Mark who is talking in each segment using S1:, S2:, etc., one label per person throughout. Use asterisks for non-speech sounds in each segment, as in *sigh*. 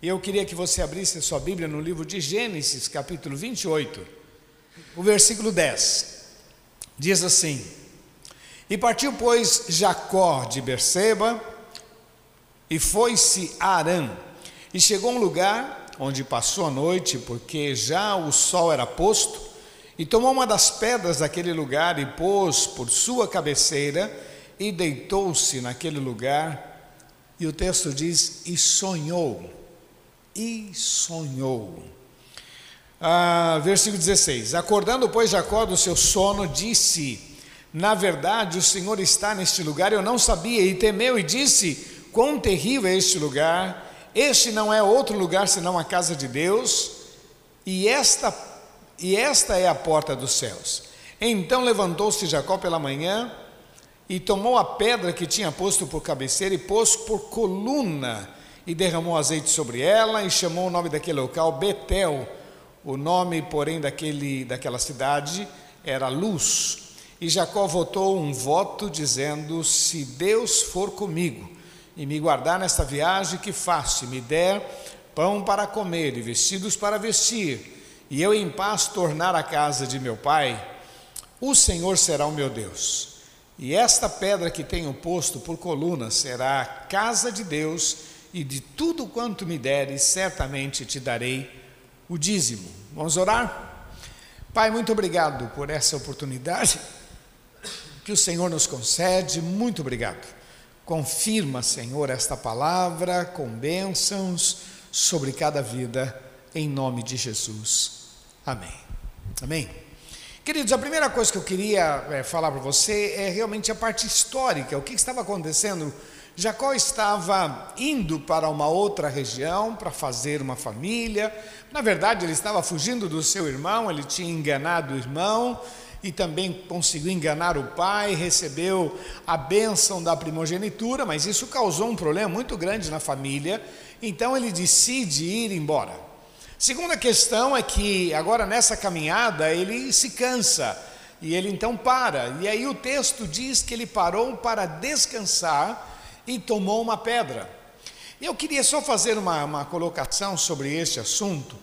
S1: Eu queria que você abrisse a sua Bíblia no livro de Gênesis, capítulo 28, o versículo 10. Diz assim: E partiu, pois, Jacó de Berseba, e foi-se a Arã, e chegou a um lugar onde passou a noite, porque já o sol era posto, e tomou uma das pedras daquele lugar e pôs por sua cabeceira, e deitou-se naquele lugar, e o texto diz: e sonhou e sonhou. Ah, versículo 16: Acordando, pois, Jacó do seu sono, disse: Na verdade, o Senhor está neste lugar, eu não sabia, e temeu e disse: Quão terrível é este lugar! Este não é outro lugar senão a casa de Deus, e esta, e esta é a porta dos céus. Então levantou-se Jacó pela manhã e tomou a pedra que tinha posto por cabeceira e pôs por coluna e derramou azeite sobre ela e chamou o nome daquele local Betel. O nome, porém, daquele, daquela cidade era Luz. E Jacó votou um voto dizendo: Se Deus for comigo e me guardar nesta viagem que faço, e me der pão para comer e vestidos para vestir, e eu em paz tornar a casa de meu pai, o Senhor será o meu Deus. E esta pedra que tenho posto por coluna será a casa de Deus e de tudo quanto me deres, certamente te darei o dízimo. Vamos orar? Pai, muito obrigado por essa oportunidade que o Senhor nos concede, muito obrigado. Confirma, Senhor, esta palavra com bênçãos sobre cada vida, em nome de Jesus. Amém. Amém. Queridos, a primeira coisa que eu queria é, falar para você é realmente a parte histórica, o que estava acontecendo Jacó estava indo para uma outra região para fazer uma família. Na verdade, ele estava fugindo do seu irmão, ele tinha enganado o irmão e também conseguiu enganar o pai, recebeu a bênção da primogenitura, mas isso causou um problema muito grande na família. Então ele decide ir embora. Segunda questão é que agora nessa caminhada ele se cansa e ele então para. E aí o texto diz que ele parou para descansar e tomou uma pedra. Eu queria só fazer uma, uma colocação sobre este assunto,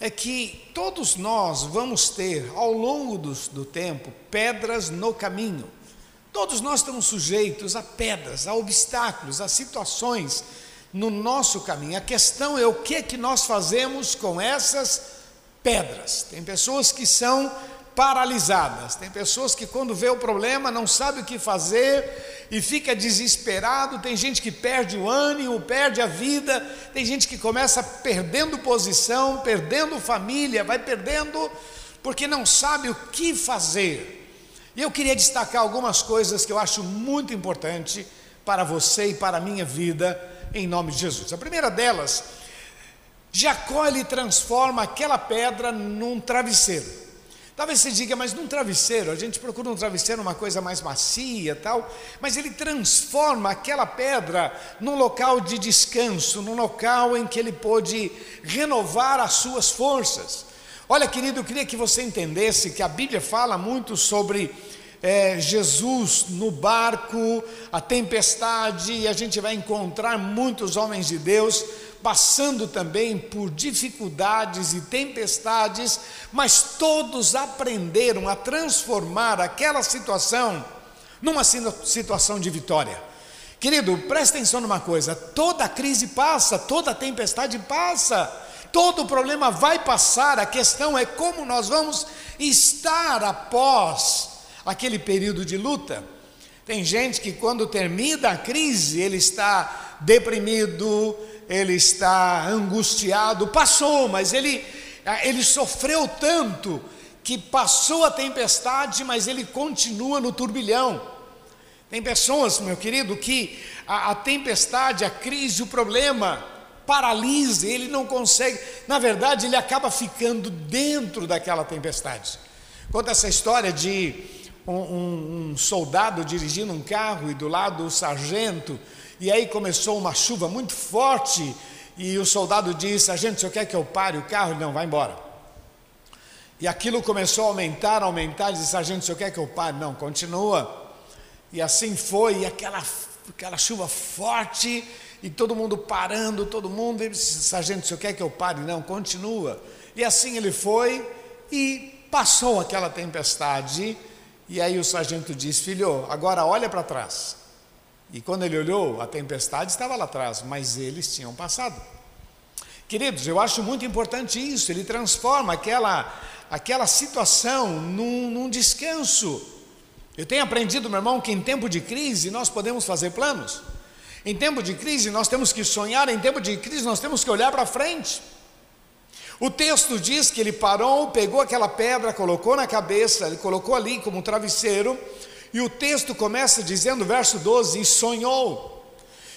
S1: é que todos nós vamos ter, ao longo do, do tempo, pedras no caminho. Todos nós estamos sujeitos a pedras, a obstáculos, a situações no nosso caminho. A questão é o que que nós fazemos com essas pedras. Tem pessoas que são paralisadas. Tem pessoas que quando vê o problema não sabe o que fazer e fica desesperado, tem gente que perde o ânimo, perde a vida, tem gente que começa perdendo posição, perdendo família, vai perdendo porque não sabe o que fazer. E eu queria destacar algumas coisas que eu acho muito importante para você e para a minha vida em nome de Jesus. A primeira delas, Jacó ele transforma aquela pedra num travesseiro. Talvez você diga, mas num travesseiro, a gente procura um travesseiro uma coisa mais macia tal, mas ele transforma aquela pedra num local de descanso, num local em que ele pôde renovar as suas forças. Olha, querido, eu queria que você entendesse que a Bíblia fala muito sobre é, Jesus no barco, a tempestade, e a gente vai encontrar muitos homens de Deus passando também por dificuldades e tempestades, mas todos aprenderam a transformar aquela situação numa situação de vitória. Querido, presta atenção numa coisa: toda crise passa, toda tempestade passa, todo problema vai passar, a questão é como nós vamos estar após aquele período de luta. Tem gente que, quando termina a crise, ele está deprimido, ele está angustiado, passou, mas ele, ah, ele sofreu tanto que passou a tempestade, mas ele continua no turbilhão. Tem pessoas, meu querido, que a, a tempestade, a crise, o problema paralisa, ele não consegue, na verdade, ele acaba ficando dentro daquela tempestade. Conta essa história de um, um, soldado dirigindo um carro e do lado o sargento e aí começou uma chuva muito forte, e o soldado disse: A gente, o senhor quer que eu pare o carro? Não, vai embora. E aquilo começou a aumentar, aumentar. Ele disse: Sargento, senhor quer que eu pare? Não, continua. E assim foi, e aquela, aquela chuva forte, e todo mundo parando, todo mundo, ele disse, sargento, senhor quer que eu pare? Não, continua. E assim ele foi e passou aquela tempestade, e aí o sargento disse, filho, agora olha para trás. E quando ele olhou, a tempestade estava lá atrás, mas eles tinham passado. Queridos, eu acho muito importante isso, ele transforma aquela, aquela situação num, num descanso. Eu tenho aprendido, meu irmão, que em tempo de crise nós podemos fazer planos. Em tempo de crise nós temos que sonhar, em tempo de crise nós temos que olhar para frente. O texto diz que ele parou, pegou aquela pedra, colocou na cabeça, ele colocou ali como um travesseiro, e o texto começa dizendo, verso 12, e sonhou.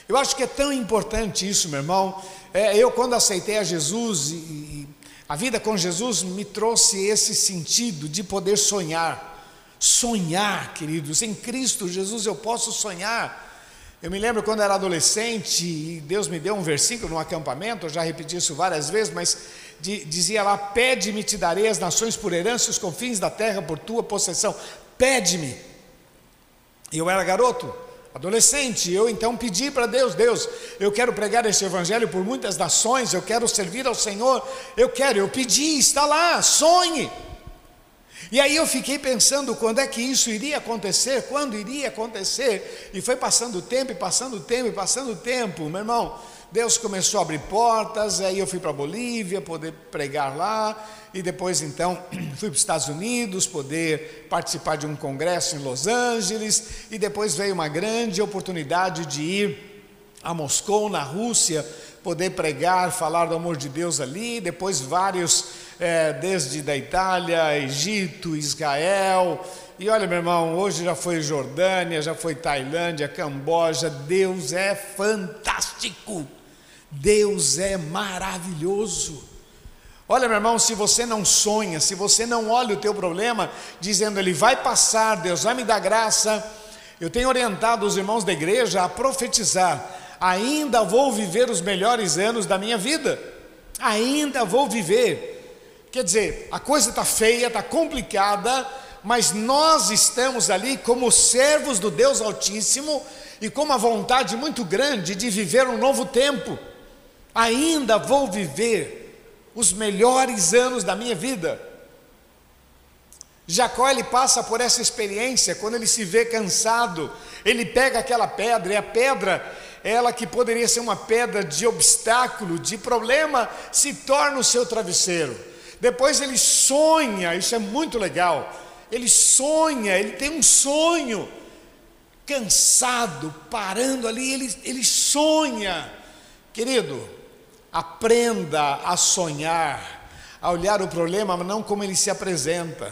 S1: Eu acho que é tão importante isso, meu irmão. É, eu, quando aceitei a Jesus, e, e a vida com Jesus me trouxe esse sentido de poder sonhar. Sonhar, queridos, em Cristo Jesus eu posso sonhar. Eu me lembro quando era adolescente e Deus me deu um versículo no acampamento, eu já repeti isso várias vezes, mas dizia lá: Pede-me, te darei as nações por herança os confins da terra por tua possessão. Pede-me. E eu era garoto, adolescente, eu então pedi para Deus: Deus, eu quero pregar este evangelho por muitas nações, eu quero servir ao Senhor, eu quero, eu pedi, está lá, sonhe. E aí eu fiquei pensando quando é que isso iria acontecer, quando iria acontecer, e foi passando o tempo, e passando o tempo, e passando o tempo, meu irmão. Deus começou a abrir portas, aí eu fui para a Bolívia poder pregar lá, e depois então *clears throat* fui para os Estados Unidos poder participar de um congresso em Los Angeles, e depois veio uma grande oportunidade de ir a Moscou, na Rússia, poder pregar, falar do amor de Deus ali, depois vários é, desde da Itália, Egito, Israel. E olha, meu irmão, hoje já foi Jordânia, já foi Tailândia, Camboja. Deus é fantástico. Deus é maravilhoso. Olha, meu irmão, se você não sonha, se você não olha o teu problema, dizendo ele vai passar, Deus vai me dar graça, eu tenho orientado os irmãos da igreja a profetizar: ainda vou viver os melhores anos da minha vida, ainda vou viver. Quer dizer, a coisa está feia, está complicada, mas nós estamos ali como servos do Deus Altíssimo e com uma vontade muito grande de viver um novo tempo. Ainda vou viver os melhores anos da minha vida. Jacó ele passa por essa experiência quando ele se vê cansado, ele pega aquela pedra e a pedra, ela que poderia ser uma pedra de obstáculo, de problema, se torna o seu travesseiro. Depois ele sonha, isso é muito legal. Ele sonha, ele tem um sonho, cansado, parando ali, ele, ele sonha. Querido, aprenda a sonhar, a olhar o problema não como ele se apresenta,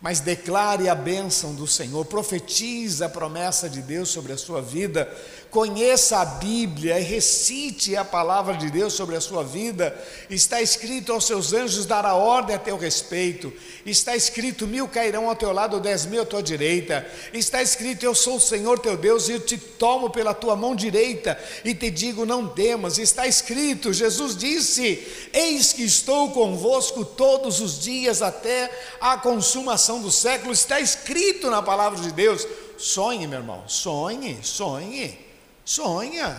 S1: mas declare a bênção do Senhor, profetize a promessa de Deus sobre a sua vida, conheça a Bíblia e recite a palavra de Deus sobre a sua vida. Está escrito aos seus anjos dará ordem a teu respeito. Está escrito mil cairão ao teu lado, dez mil à tua direita. Está escrito eu sou o Senhor teu Deus e eu te tomo pela tua mão direita e te digo não temas. Está escrito, Jesus disse: Eis que estou convosco todos os dias até a consumação do século. Está escrito na palavra de Deus. Sonhe, meu irmão, sonhe, sonhe. Sonha,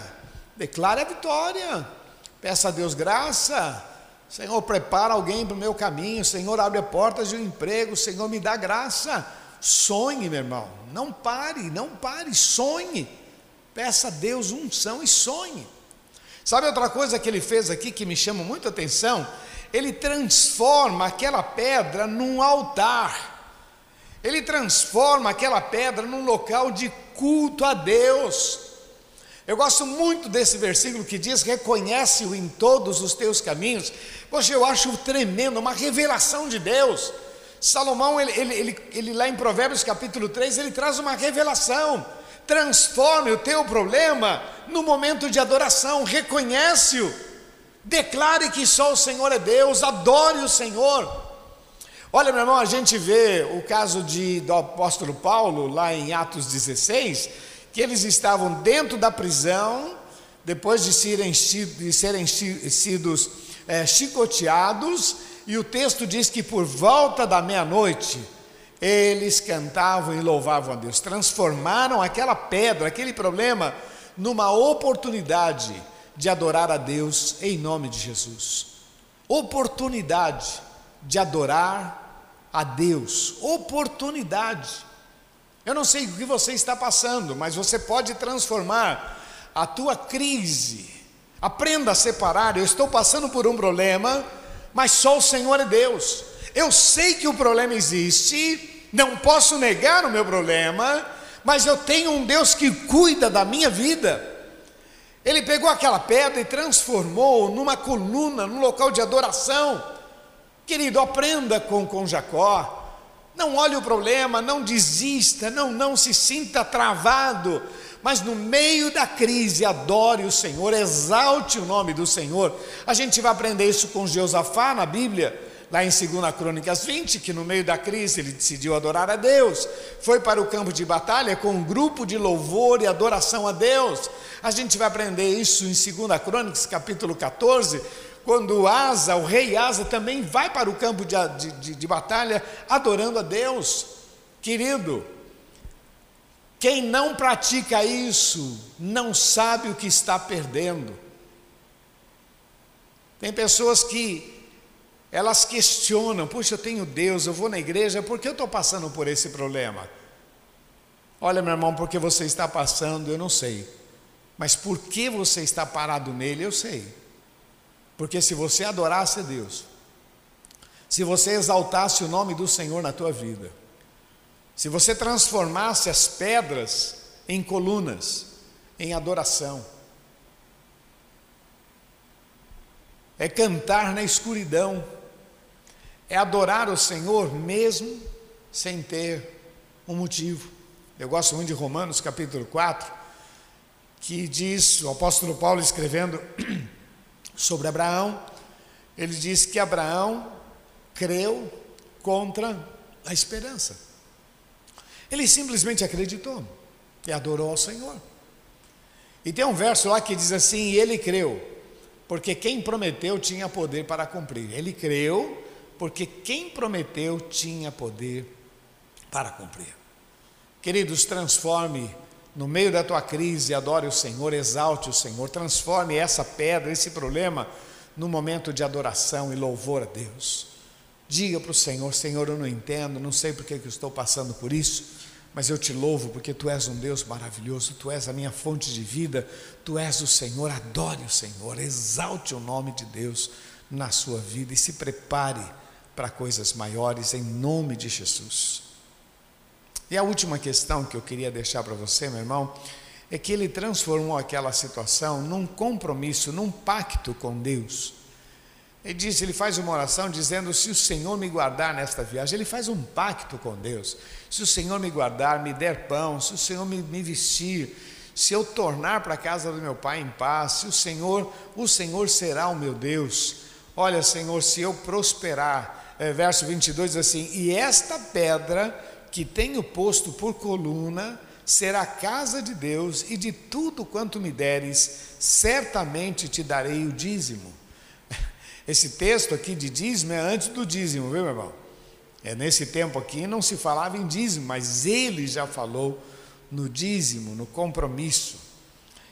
S1: declare a vitória, peça a Deus graça. Senhor, prepara alguém para o meu caminho. Senhor, abre portas de um emprego. Senhor, me dá graça. Sonhe, meu irmão. Não pare, não pare. Sonhe. Peça a Deus unção e sonhe. Sabe outra coisa que ele fez aqui que me chama muita atenção? Ele transforma aquela pedra num altar. Ele transforma aquela pedra num local de culto a Deus. Eu gosto muito desse versículo que diz: reconhece-o em todos os teus caminhos. Poxa, eu acho tremendo, uma revelação de Deus. Salomão, ele, ele, ele, ele lá em Provérbios capítulo 3, ele traz uma revelação. Transforme o teu problema no momento de adoração, reconhece-o, declare que só o Senhor é Deus, adore o Senhor. Olha, meu irmão, a gente vê o caso de, do apóstolo Paulo, lá em Atos 16, que eles estavam dentro da prisão, depois de serem, de serem sido é, chicoteados, e o texto diz que por volta da meia-noite, eles cantavam e louvavam a Deus, transformaram aquela pedra, aquele problema, numa oportunidade de adorar a Deus em nome de Jesus. Oportunidade de adorar a Deus. Oportunidade. Eu não sei o que você está passando, mas você pode transformar a tua crise. Aprenda a separar. Eu estou passando por um problema, mas só o Senhor é Deus. Eu sei que o problema existe, não posso negar o meu problema, mas eu tenho um Deus que cuida da minha vida. Ele pegou aquela pedra e transformou numa coluna, num local de adoração. Querido, aprenda com, com Jacó. Não olhe o problema, não desista, não, não se sinta travado, mas no meio da crise, adore o Senhor, exalte o nome do Senhor. A gente vai aprender isso com Josafá na Bíblia lá em 2 Crônicas 20, que no meio da crise ele decidiu adorar a Deus, foi para o campo de batalha com um grupo de louvor e adoração a Deus. A gente vai aprender isso em 2 Crônicas, capítulo 14, quando Asa, o rei Asa, também vai para o campo de, de, de batalha adorando a Deus. Querido, quem não pratica isso não sabe o que está perdendo. Tem pessoas que elas questionam: puxa, eu tenho Deus, eu vou na igreja, por que eu estou passando por esse problema? Olha, meu irmão, porque você está passando, eu não sei, mas por que você está parado nele, eu sei. Porque se você adorasse a Deus, se você exaltasse o nome do Senhor na tua vida, se você transformasse as pedras em colunas, em adoração, é cantar na escuridão, é adorar o Senhor mesmo sem ter um motivo. Eu gosto muito de Romanos capítulo 4, que diz, o apóstolo Paulo escrevendo *clears throat* sobre Abraão, ele diz que Abraão creu contra a esperança. Ele simplesmente acreditou e adorou ao Senhor. E tem um verso lá que diz assim: e ele creu, porque quem prometeu tinha poder para cumprir. Ele creu porque quem prometeu tinha poder para cumprir. Queridos, transforme no meio da tua crise, adore o Senhor, exalte o Senhor, transforme essa pedra, esse problema, num momento de adoração e louvor a Deus. Diga para o Senhor: Senhor, eu não entendo, não sei porque que estou passando por isso, mas eu te louvo porque tu és um Deus maravilhoso, tu és a minha fonte de vida, tu és o Senhor, adore o Senhor, exalte o nome de Deus na sua vida e se prepare para coisas maiores em nome de Jesus. E a última questão que eu queria deixar para você, meu irmão, é que ele transformou aquela situação num compromisso, num pacto com Deus. Ele disse, ele faz uma oração dizendo: se o Senhor me guardar nesta viagem, ele faz um pacto com Deus. Se o Senhor me guardar, me der pão, se o Senhor me, me vestir, se eu tornar para a casa do meu pai em paz, se o Senhor, o Senhor será o meu Deus. Olha, Senhor, se eu prosperar, é, verso 22 diz assim: E esta pedra que tenho posto por coluna será a casa de Deus, e de tudo quanto me deres, certamente te darei o dízimo. *laughs* Esse texto aqui de dízimo é antes do dízimo, viu, meu irmão? É nesse tempo aqui não se falava em dízimo, mas ele já falou no dízimo, no compromisso.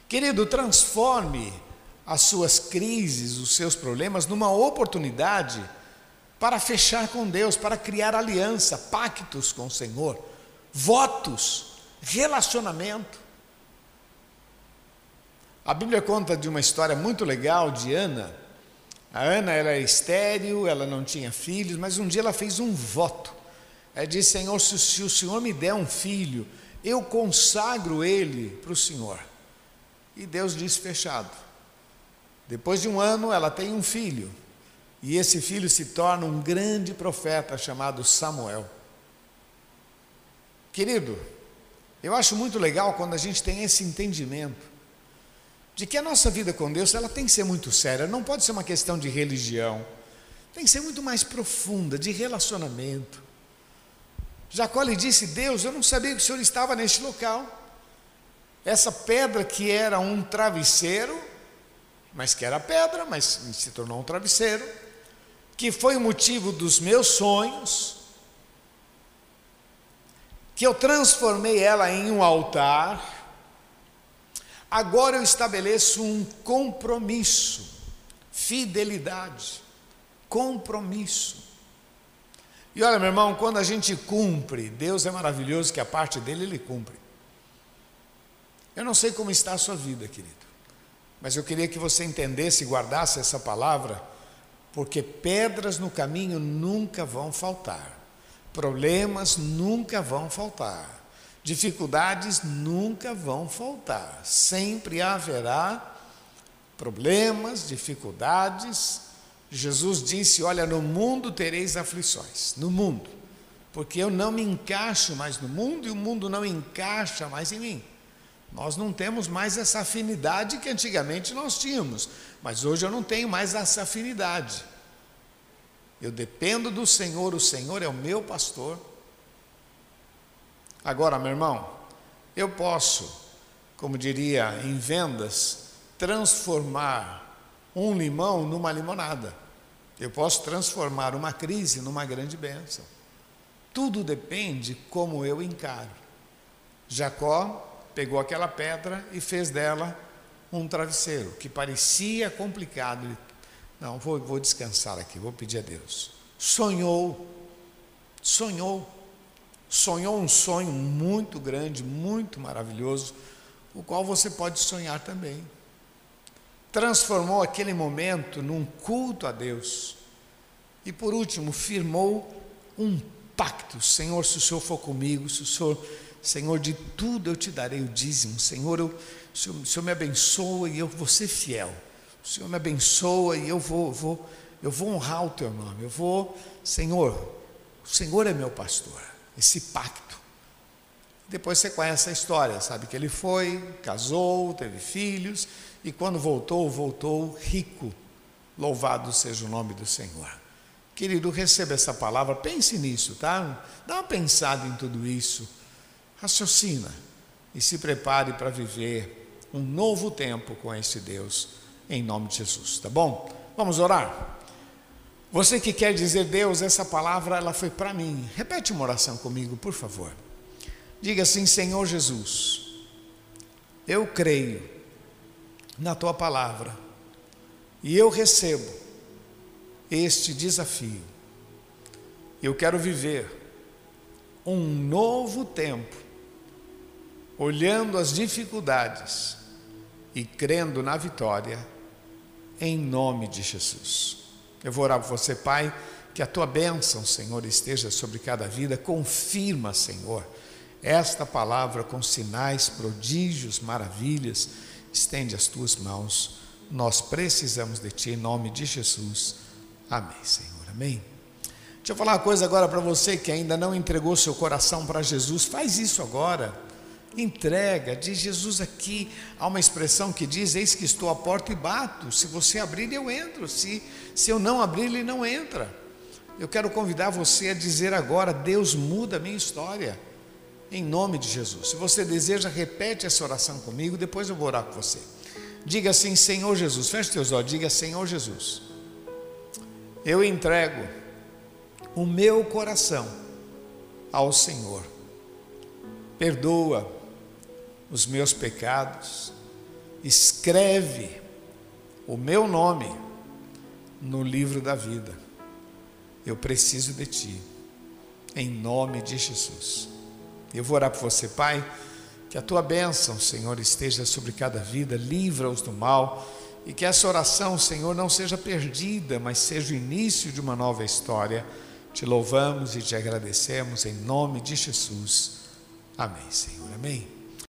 S1: Querido, transforme as suas crises, os seus problemas numa oportunidade para fechar com Deus, para criar aliança, pactos com o Senhor, votos, relacionamento. A Bíblia conta de uma história muito legal de Ana. A Ana era estéril, ela não tinha filhos, mas um dia ela fez um voto. Ela disse: Senhor, se o Senhor me der um filho, eu consagro ele para o Senhor. E Deus disse: fechado. Depois de um ano, ela tem um filho. E esse filho se torna um grande profeta chamado Samuel. Querido, eu acho muito legal quando a gente tem esse entendimento de que a nossa vida com Deus ela tem que ser muito séria, não pode ser uma questão de religião, tem que ser muito mais profunda, de relacionamento. Jacó lhe disse: Deus, eu não sabia que o Senhor estava neste local. Essa pedra que era um travesseiro, mas que era pedra, mas se tornou um travesseiro que foi o motivo dos meus sonhos, que eu transformei ela em um altar. Agora eu estabeleço um compromisso, fidelidade, compromisso. E olha, meu irmão, quando a gente cumpre, Deus é maravilhoso que a parte dele ele cumpre. Eu não sei como está a sua vida, querido, mas eu queria que você entendesse e guardasse essa palavra, porque pedras no caminho nunca vão faltar, problemas nunca vão faltar. Dificuldades nunca vão faltar, sempre haverá problemas, dificuldades. Jesus disse: Olha, no mundo tereis aflições, no mundo, porque eu não me encaixo mais no mundo e o mundo não encaixa mais em mim. Nós não temos mais essa afinidade que antigamente nós tínhamos, mas hoje eu não tenho mais essa afinidade. Eu dependo do Senhor, o Senhor é o meu pastor, Agora, meu irmão, eu posso, como diria em vendas, transformar um limão numa limonada. Eu posso transformar uma crise numa grande bênção. Tudo depende como eu encaro. Jacó pegou aquela pedra e fez dela um travesseiro que parecia complicado. Não, vou, vou descansar aqui, vou pedir a Deus. Sonhou, sonhou sonhou um sonho muito grande, muito maravilhoso, o qual você pode sonhar também. Transformou aquele momento num culto a Deus. E por último, firmou um pacto. Senhor, se o Senhor for comigo, se o Senhor, Senhor, de tudo eu te darei o dízimo. Senhor, eu, o, Senhor, o Senhor me abençoa e eu vou ser fiel. O Senhor me abençoa e eu vou, vou, eu vou honrar o teu nome. Eu vou, Senhor, o Senhor é meu pastor esse pacto. Depois você conhece a história, sabe que ele foi, casou, teve filhos e quando voltou, voltou rico. Louvado seja o nome do Senhor. Querido, receba essa palavra, pense nisso, tá? Dá uma pensada em tudo isso, raciocina e se prepare para viver um novo tempo com esse Deus, em nome de Jesus, tá bom? Vamos orar? Você que quer dizer, Deus, essa palavra ela foi para mim. Repete uma oração comigo, por favor. Diga assim, Senhor Jesus, eu creio na tua palavra e eu recebo este desafio. Eu quero viver um novo tempo, olhando as dificuldades e crendo na vitória, em nome de Jesus. Eu vou orar por você, Pai, que a tua bênção, Senhor, esteja sobre cada vida. Confirma, Senhor, esta palavra com sinais, prodígios, maravilhas. Estende as tuas mãos. Nós precisamos de ti, em nome de Jesus. Amém, Senhor. Amém. Deixa eu falar uma coisa agora para você que ainda não entregou seu coração para Jesus. Faz isso agora entrega, diz Jesus aqui, há uma expressão que diz: Eis que estou à porta e bato, se você abrir, eu entro, se, se eu não abrir, ele não entra. Eu quero convidar você a dizer agora: Deus muda a minha história, em nome de Jesus. Se você deseja, repete essa oração comigo, depois eu vou orar com você. Diga assim: Senhor Jesus, feche teus olhos, diga: Senhor Jesus, eu entrego o meu coração ao Senhor. Perdoa os meus pecados, escreve o meu nome no livro da vida. Eu preciso de ti, em nome de Jesus. Eu vou orar por você, Pai, que a tua bênção, Senhor, esteja sobre cada vida, livra-os do mal e que essa oração, Senhor, não seja perdida, mas seja o início de uma nova história. Te louvamos e te agradecemos em nome de Jesus. Amém, Senhor. Amém.